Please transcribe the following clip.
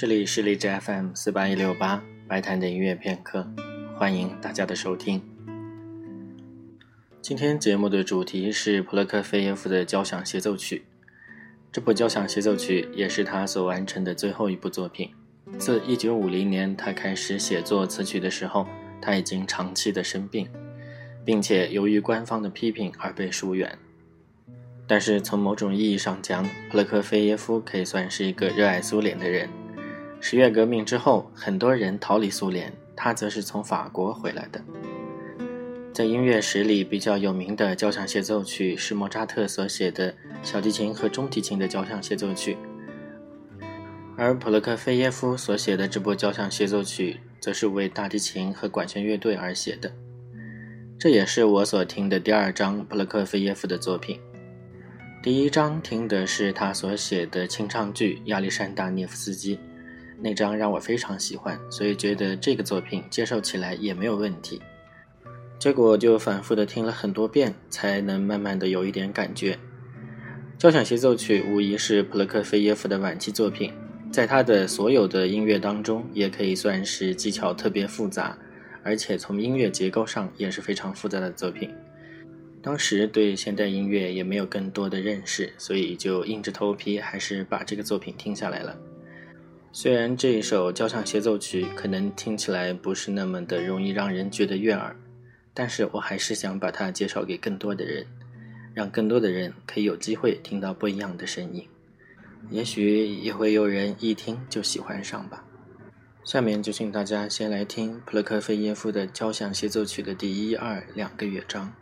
这里是荔枝 FM 四八一六八白谈的音乐片刻，欢迎大家的收听。今天节目的主题是普洛克菲耶夫的交响协奏曲。这部交响协奏曲也是他所完成的最后一部作品。自1950年他开始写作此曲的时候，他已经长期的生病，并且由于官方的批评而被疏远。但是从某种意义上讲，普洛克菲耶夫可以算是一个热爱苏联的人。十月革命之后，很多人逃离苏联，他则是从法国回来的。在音乐史里比较有名的交响协奏曲是莫扎特所写的小提琴和中提琴的交响协奏曲，而普洛克菲耶夫所写的这部交响协奏曲则是为大提琴和管弦乐队而写的。这也是我所听的第二章普洛克菲耶夫的作品。第一章听的是他所写的清唱剧《亚历山大涅夫斯基》。那张让我非常喜欢，所以觉得这个作品接受起来也没有问题。结果就反复的听了很多遍，才能慢慢的有一点感觉。交响协奏曲无疑是普洛克菲耶夫的晚期作品，在他的所有的音乐当中，也可以算是技巧特别复杂，而且从音乐结构上也是非常复杂的作品。当时对现代音乐也没有更多的认识，所以就硬着头皮还是把这个作品听下来了。虽然这一首交响协奏曲可能听起来不是那么的容易让人觉得悦耳，但是我还是想把它介绍给更多的人，让更多的人可以有机会听到不一样的声音，也许也会有人一听就喜欢上吧。下面就请大家先来听普洛克菲耶夫的交响协奏曲的第一、二两个乐章。